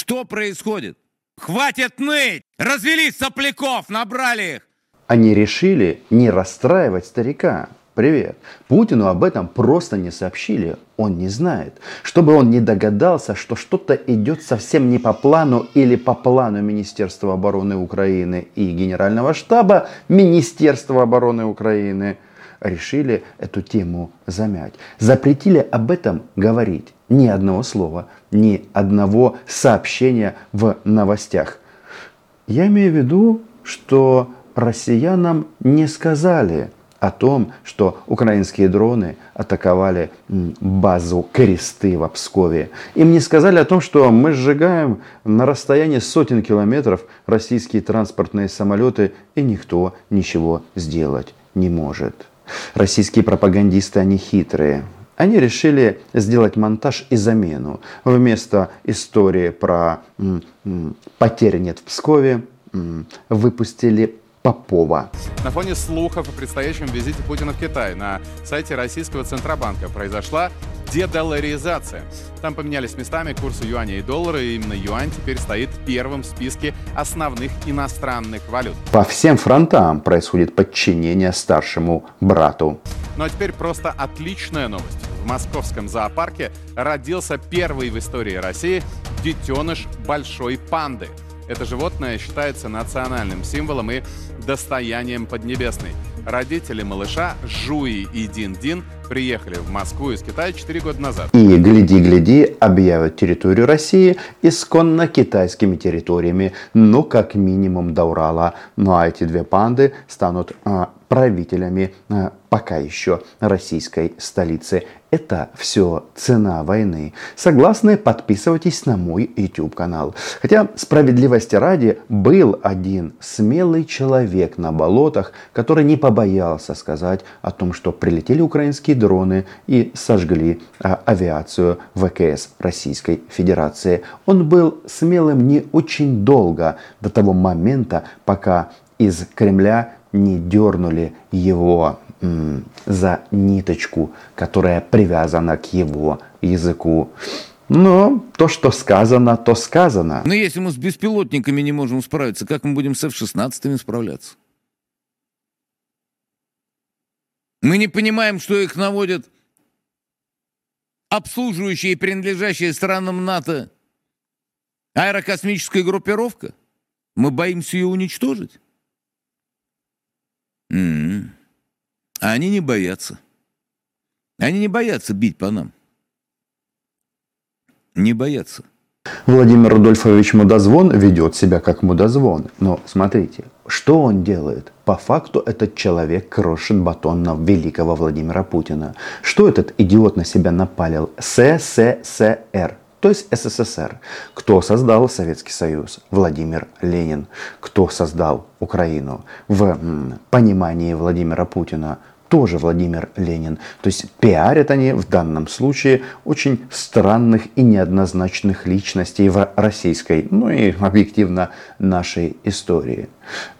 Что происходит? Хватит ныть! Развели сопляков, набрали их! Они решили не расстраивать старика. Привет. Путину об этом просто не сообщили. Он не знает. Чтобы он не догадался, что что-то идет совсем не по плану или по плану Министерства обороны Украины и Генерального штаба Министерства обороны Украины, решили эту тему замять. Запретили об этом говорить. Ни одного слова, ни одного сообщения в новостях. Я имею в виду, что россиянам не сказали о том, что украинские дроны атаковали базу Кресты в Пскове. Им не сказали о том, что мы сжигаем на расстоянии сотен километров российские транспортные самолеты, и никто ничего сделать не может. Российские пропагандисты, они хитрые. Они решили сделать монтаж и замену. Вместо истории про потерь нет в Пскове выпустили Попова. На фоне слухов о предстоящем визите Путина в Китай на сайте российского Центробанка произошла дедоларизация. Там поменялись местами курсы юаня и доллара, и именно юань теперь стоит первым в списке основных иностранных валют. По всем фронтам происходит подчинение старшему брату. Ну а теперь просто отличная новость. В московском зоопарке родился первый в истории России детеныш большой панды – это животное считается национальным символом и достоянием Поднебесной. Родители малыша Жуи и Дин-Дин приехали в Москву из Китая 4 года назад. И гляди-гляди объявят территорию России исконно китайскими территориями, ну как минимум до Урала. Ну а эти две панды станут а, правителями а, пока еще российской столицы. Это все цена войны. Согласны? Подписывайтесь на мой YouTube канал. Хотя, справедливости ради, был один смелый человек на болотах, который не побоялся сказать о том, что прилетели украинские дроны и сожгли а, авиацию ВКС Российской Федерации. Он был смелым не очень долго, до того момента, пока из Кремля не дернули его за ниточку, которая привязана к его языку. Но то, что сказано, то сказано. Но если мы с беспилотниками не можем справиться, как мы будем с F-16 справляться? Мы не понимаем, что их наводят обслуживающие и принадлежащие странам НАТО аэрокосмическая группировка? Мы боимся ее уничтожить? М-м. А они не боятся. Они не боятся бить по нам. Не боятся. Владимир Рудольфович Мудозвон ведет себя как мудозвон. Но смотрите, что он делает? По факту этот человек крошит батон на великого Владимира Путина. Что этот идиот на себя напалил? СССР то есть СССР. Кто создал Советский Союз? Владимир Ленин. Кто создал Украину? В понимании Владимира Путина тоже Владимир Ленин. То есть пиарят они в данном случае очень странных и неоднозначных личностей в российской, ну и объективно нашей истории.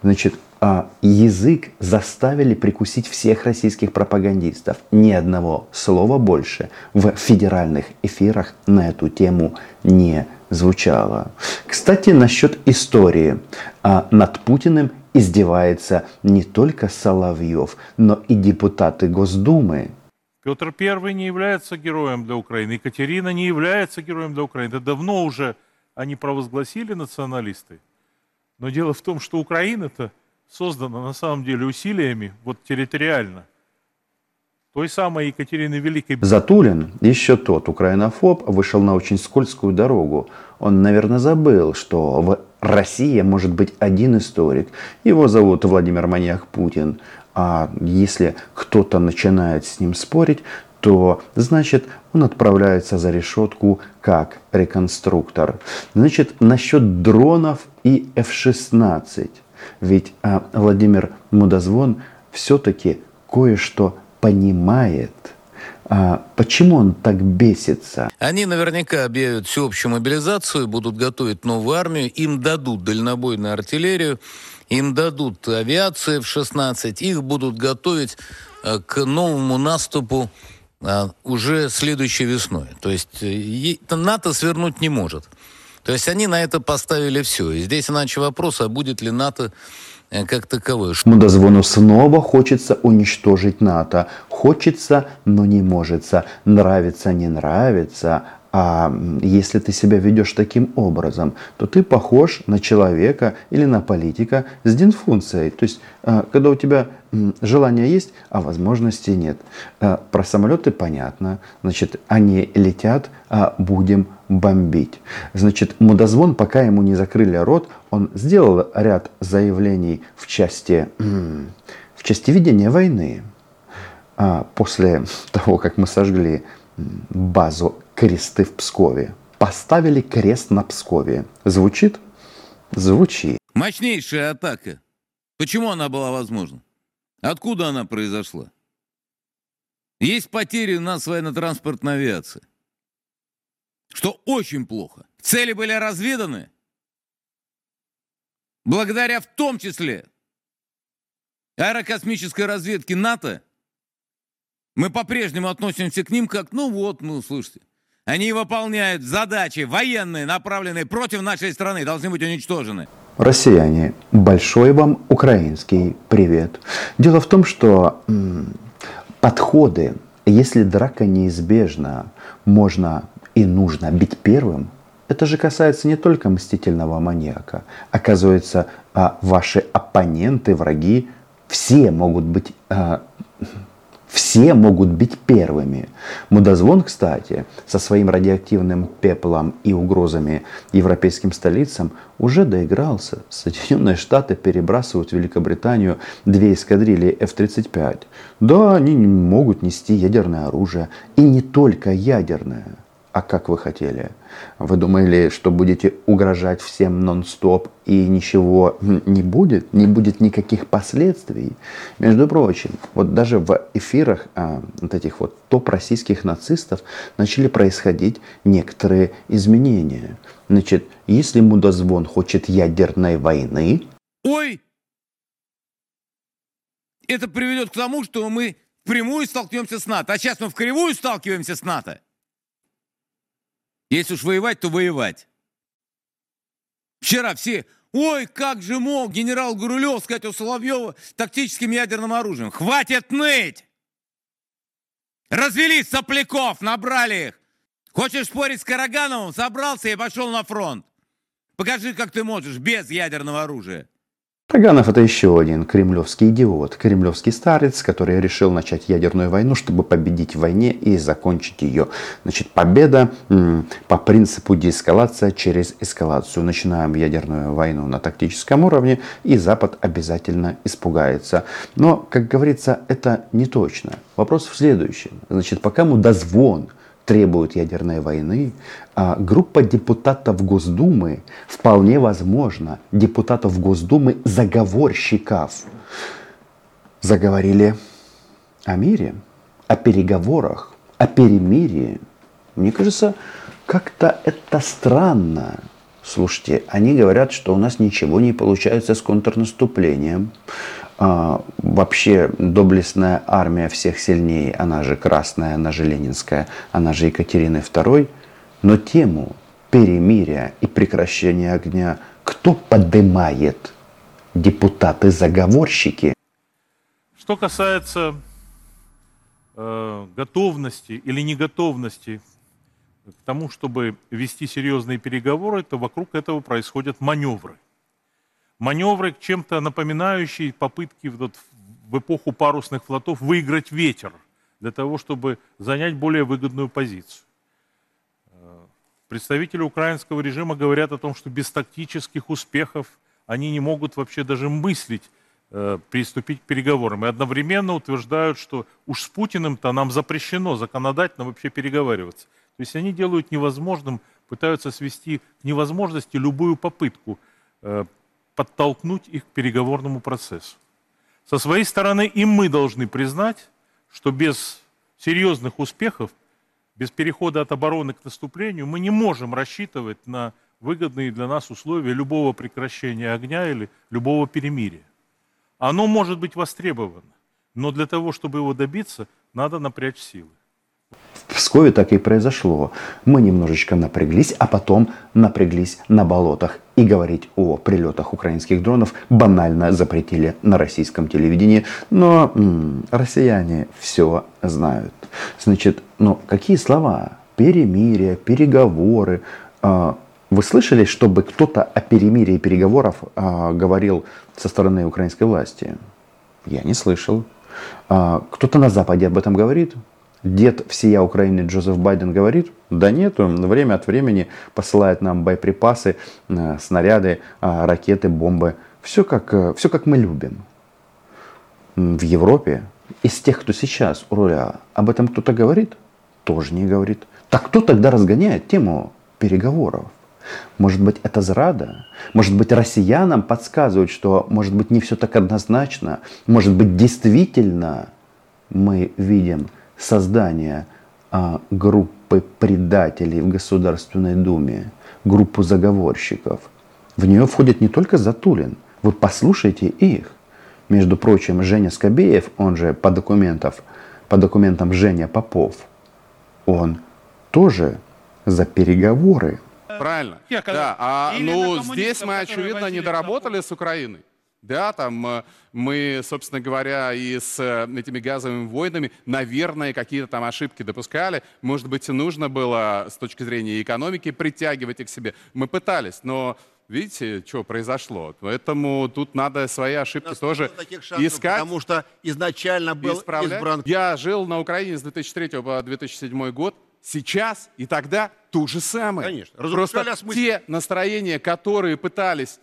Значит, а, язык заставили прикусить всех российских пропагандистов. Ни одного слова больше в федеральных эфирах на эту тему не звучало. Кстати, насчет истории. А, над Путиным издевается не только Соловьев, но и депутаты Госдумы. Петр I не является героем для Украины, Екатерина не является героем для Украины. Это давно уже они провозгласили националисты. Но дело в том, что Украина-то создана на самом деле усилиями вот территориально той самой Екатерины Великой. Затулин, еще тот украинофоб, вышел на очень скользкую дорогу. Он, наверное, забыл, что в России может быть один историк. Его зовут Владимир Маньяк Путин. А если кто-то начинает с ним спорить, то значит он отправляется за решетку как реконструктор. Значит, насчет дронов и F-16. Ведь а, Владимир Мудозвон все-таки кое-что понимает. А почему он так бесится? Они наверняка объявят всеобщую мобилизацию, будут готовить новую армию, им дадут дальнобойную артиллерию, им дадут авиацию в 16, их будут готовить э, к новому наступу э, уже следующей весной. То есть э, НАТО свернуть не может. То есть они на это поставили все. И здесь иначе вопрос, а будет ли НАТО э, как таковое. Мудозвону снова хочется уничтожить НАТО. Хочется, но не может. Нравится, не нравится. А если ты себя ведешь таким образом, то ты похож на человека или на политика с динфункцией. То есть, а, когда у тебя желание есть, а возможности нет. А, про самолеты понятно. Значит, они летят, а будем бомбить. Значит, мудозвон, пока ему не закрыли рот, он сделал ряд заявлений в части, в части ведения войны. А после того, как мы сожгли базу кресты в Пскове. Поставили крест на Пскове. Звучит? Звучит. Мощнейшая атака. Почему она была возможна? Откуда она произошла? Есть потери у нас военно-транспортной авиации. Что очень плохо. Цели были разведаны. Благодаря в том числе аэрокосмической разведке НАТО мы по-прежнему относимся к ним как, ну вот, ну слушайте, они выполняют задачи военные, направленные против нашей страны, должны быть уничтожены. Россияне, большой вам украинский привет. Дело в том, что подходы, если драка неизбежна, можно и нужно бить первым, это же касается не только мстительного маньяка. Оказывается, а, ваши оппоненты, враги, все могут быть а, все могут быть первыми. Мудозвон, кстати, со своим радиоактивным пеплом и угрозами европейским столицам уже доигрался. Соединенные Штаты перебрасывают в Великобританию две эскадрильи F-35. Да, они могут нести ядерное оружие. И не только ядерное. А как вы хотели? Вы думали, что будете угрожать всем нон-стоп и ничего не будет? Не будет никаких последствий? Между прочим, вот даже в эфирах а, вот этих вот топ-российских нацистов начали происходить некоторые изменения. Значит, если мудозвон хочет ядерной войны... Ой! Это приведет к тому, что мы впрямую столкнемся с НАТО. А сейчас мы в кривую сталкиваемся с НАТО. Если уж воевать, то воевать. Вчера все, ой, как же мог генерал Гурулев сказать у Соловьева тактическим ядерным оружием. Хватит ныть! Развели сопляков, набрали их. Хочешь спорить с Карагановым? Собрался и пошел на фронт. Покажи, как ты можешь без ядерного оружия. Таганов это еще один кремлевский идиот, кремлевский старец, который решил начать ядерную войну, чтобы победить в войне и закончить ее. Значит, победа по принципу деэскалация через эскалацию. Начинаем ядерную войну на тактическом уровне, и Запад обязательно испугается. Но, как говорится, это не точно. Вопрос в следующем. Значит, пока мы дозвон требуют ядерной войны, а группа депутатов Госдумы, вполне возможно, депутатов Госдумы заговорщиков, заговорили о мире, о переговорах, о перемирии. Мне кажется, как-то это странно. Слушайте, они говорят, что у нас ничего не получается с контрнаступлением. А, вообще доблестная армия всех сильнее, она же Красная, она же Ленинская, она же Екатерины II. Но тему перемирия и прекращения огня кто поднимает? Депутаты-заговорщики. Что касается э, готовности или неготовности к тому, чтобы вести серьезные переговоры, то вокруг этого происходят маневры маневры, чем-то напоминающие попытки в, в эпоху парусных флотов выиграть ветер для того, чтобы занять более выгодную позицию. Э, представители украинского режима говорят о том, что без тактических успехов они не могут вообще даже мыслить э, приступить к переговорам. И одновременно утверждают, что уж с Путиным-то нам запрещено законодательно вообще переговариваться. То есть они делают невозможным, пытаются свести к невозможности любую попытку э, подтолкнуть их к переговорному процессу. Со своей стороны и мы должны признать, что без серьезных успехов, без перехода от обороны к наступлению, мы не можем рассчитывать на выгодные для нас условия любого прекращения огня или любого перемирия. Оно может быть востребовано, но для того, чтобы его добиться, надо напрячь силы. В Пскове так и произошло. Мы немножечко напряглись, а потом напряглись на болотах. И говорить о прилетах украинских дронов банально запретили на российском телевидении. Но м, россияне все знают. Значит, ну какие слова? Перемирие, переговоры. А, Вы слышали, чтобы кто-то о перемирии и переговорах а, говорил со стороны украинской власти? Я не слышал. А, Кто-то на Западе об этом говорит? Дед всея Украины Джозеф Байден говорит? Да нет, он время от времени посылает нам боеприпасы, э, снаряды, а, ракеты, бомбы. Все как, э, все как мы любим. В Европе из тех, кто сейчас у руля, об этом кто-то говорит? Тоже не говорит. Так кто тогда разгоняет тему переговоров? Может быть, это зрада? Может быть, россиянам подсказывают, что, может быть, не все так однозначно? Может быть, действительно мы видим создание а, группы предателей в Государственной Думе, группу заговорщиков. В нее входит не только Затулин. Вы послушайте их. Между прочим, Женя Скобеев, он же по, документов, по документам Женя Попов, он тоже за переговоры. Правильно. Я когда- Да, а ну здесь мы, очевидно, не доработали с Украиной. Да, там э, мы, собственно говоря, и с э, этими газовыми войнами, наверное, какие-то там ошибки допускали. Может быть, и нужно было с точки зрения экономики притягивать их к себе. Мы пытались, но видите, что произошло. Поэтому тут надо свои ошибки тоже шансов, искать. Потому что изначально был исправлять. избран Я жил на Украине с 2003 по 2007 год. Сейчас и тогда то же самое. Конечно. Просто те настроения, которые пытались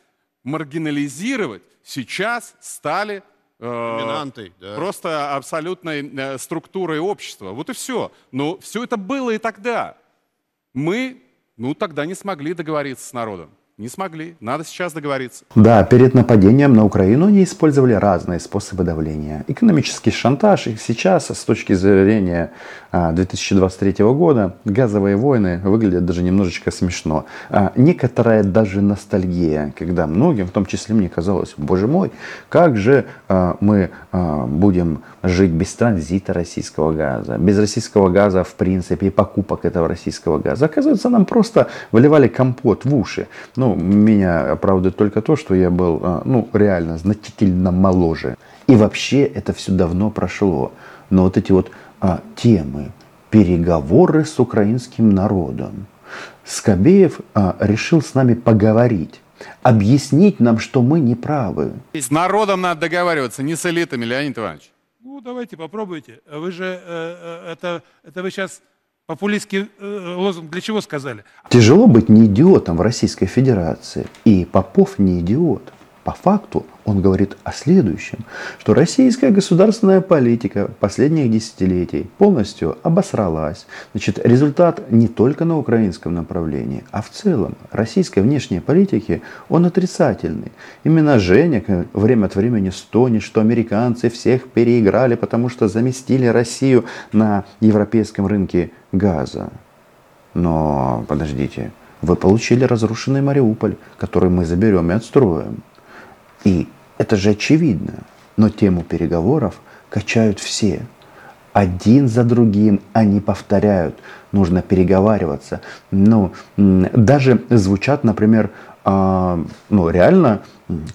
маргинализировать, сейчас стали э, Доминантой, да. просто абсолютной э, структурой общества. Вот и все. Но все это было и тогда. Мы, ну, тогда не смогли договориться с народом. Не смогли. Надо сейчас договориться. Да, перед нападением на Украину они использовали разные способы давления. Экономический шантаж. И сейчас, с точки зрения а, 2023 года, газовые войны выглядят даже немножечко смешно. А, Некоторая даже ностальгия, когда многим, в том числе мне казалось, боже мой, как же а, мы а, будем жить без транзита российского газа, без российского газа в принципе и покупок этого российского газа. Оказывается, нам просто выливали компот в уши. Ну, меня оправдывает только то, что я был, а, ну, реально значительно моложе. И вообще это все давно прошло. Но вот эти вот а, темы, переговоры с украинским народом, Скобеев а, решил с нами поговорить, объяснить нам, что мы не правы. С народом надо договариваться, не с элитами, Леонид Иванович. Ну, давайте попробуйте. Вы же э, э, это, это вы сейчас популистский э, лозунг для чего сказали? Тяжело быть не идиотом в Российской Федерации. И Попов не идиот. По факту он говорит о следующем, что российская государственная политика последних десятилетий полностью обосралась. Значит, результат не только на украинском направлении, а в целом российской внешней политики он отрицательный. Именно Женя время от времени стонет, что американцы всех переиграли, потому что заместили Россию на европейском рынке газа. Но подождите, вы получили разрушенный Мариуполь, который мы заберем и отстроим. И это же очевидно. Но тему переговоров качают все. Один за другим они повторяют. Нужно переговариваться. Ну, даже звучат, например, а, ну, реально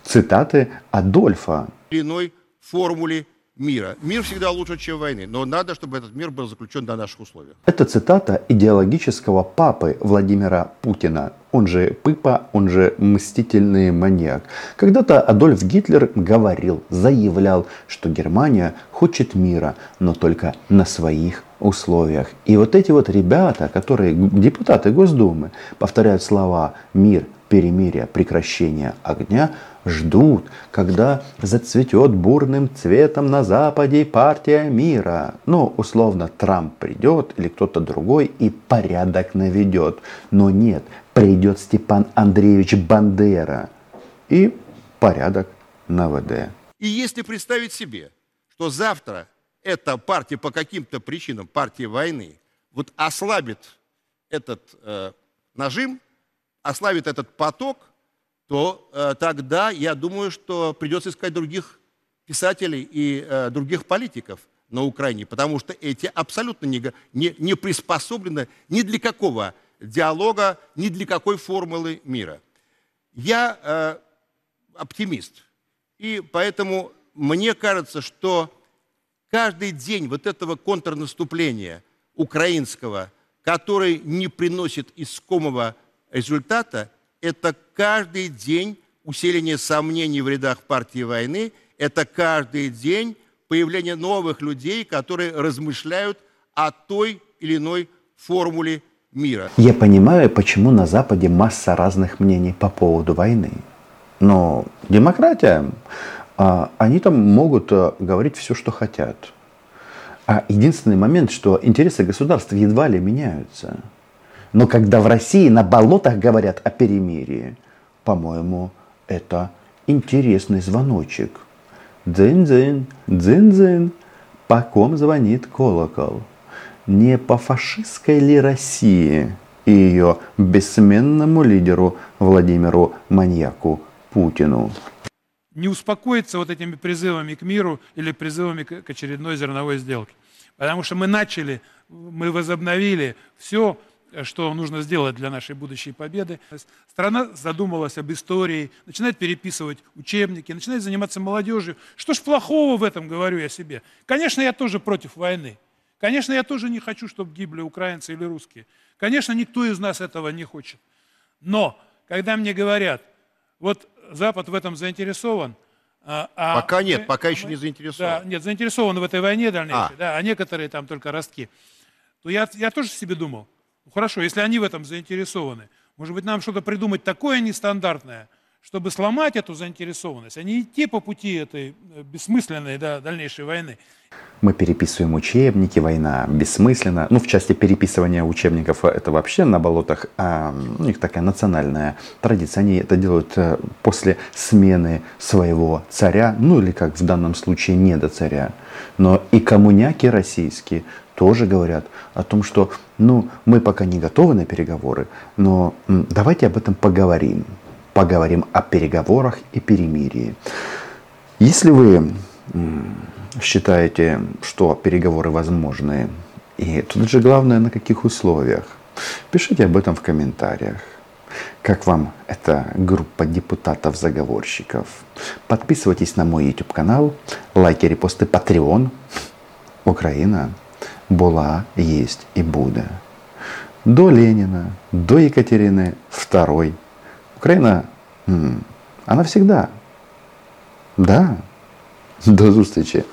цитаты Адольфа. иной формуле мира. Мир всегда лучше, чем войны, но надо, чтобы этот мир был заключен на наших условиях. Это цитата идеологического папы Владимира Путина, он же Пыпа, он же мстительный маньяк. Когда-то Адольф Гитлер говорил, заявлял, что Германия хочет мира, но только на своих условиях. И вот эти вот ребята, которые депутаты Госдумы, повторяют слова «мир», «перемирие», «прекращение огня», ждут, когда зацветет бурным цветом на Западе партия мира. Ну, условно, Трамп придет или кто-то другой и порядок наведет. Но нет, придет Степан Андреевич Бандера и порядок наведет. И если представить себе, что завтра эта партия по каким-то причинам, партия войны, вот ослабит этот э, нажим, ослабит этот поток, то э, тогда я думаю, что придется искать других писателей и э, других политиков на Украине, потому что эти абсолютно не, не, не приспособлены ни для какого диалога, ни для какой формулы мира. Я э, оптимист, и поэтому мне кажется, что каждый день вот этого контрнаступления украинского, который не приносит искомого результата, это каждый день усиление сомнений в рядах партии войны, это каждый день появление новых людей, которые размышляют о той или иной формуле мира. Я понимаю, почему на Западе масса разных мнений по поводу войны. Но демократия, а, они там могут а, говорить все, что хотят. А единственный момент, что интересы государств едва ли меняются. Но когда в России на болотах говорят о перемирии, по-моему, это интересный звоночек. Дзынь-дзынь, дзынь-дзынь, по ком звонит колокол? Не по фашистской ли России и ее бессменному лидеру Владимиру Маньяку Путину? не успокоиться вот этими призывами к миру или призывами к очередной зерновой сделке. Потому что мы начали, мы возобновили все, что нужно сделать для нашей будущей победы. Страна задумалась об истории, начинает переписывать учебники, начинает заниматься молодежью. Что ж плохого в этом, говорю я себе? Конечно, я тоже против войны. Конечно, я тоже не хочу, чтобы гибли украинцы или русские. Конечно, никто из нас этого не хочет. Но, когда мне говорят, вот Запад в этом заинтересован, а- а Пока нет, мы- пока а еще мы- не заинтересован. Да, нет, заинтересованы в этой войне дальнейшей, А. да, а некоторые там только ростки. То я, я тоже себе думал, ну хорошо, если они в этом заинтересованы, может быть, нам что-то придумать такое нестандартное, чтобы сломать эту заинтересованность, а не идти по пути этой э, бессмысленной да, дальнейшей войны. Мы переписываем учебники, война бессмысленна. Ну, в части переписывания учебников это вообще на болотах а, у них такая национальная традиция. Они это делают э, после смены своего царя, ну или как в данном случае не до царя. Но и коммуняки российские тоже говорят о том, что ну, мы пока не готовы на переговоры, но давайте об этом поговорим. Поговорим о переговорах и перемирии. Если вы считаете, что переговоры возможны, и тут же главное, на каких условиях, пишите об этом в комментариях. Как вам эта группа депутатов-заговорщиков? Подписывайтесь на мой YouTube канал, лайки, репосты, Patreon. Украина была, есть и буде. До Ленина, до Екатерины II. Україна, м, она всегда. Да. До зустрічі.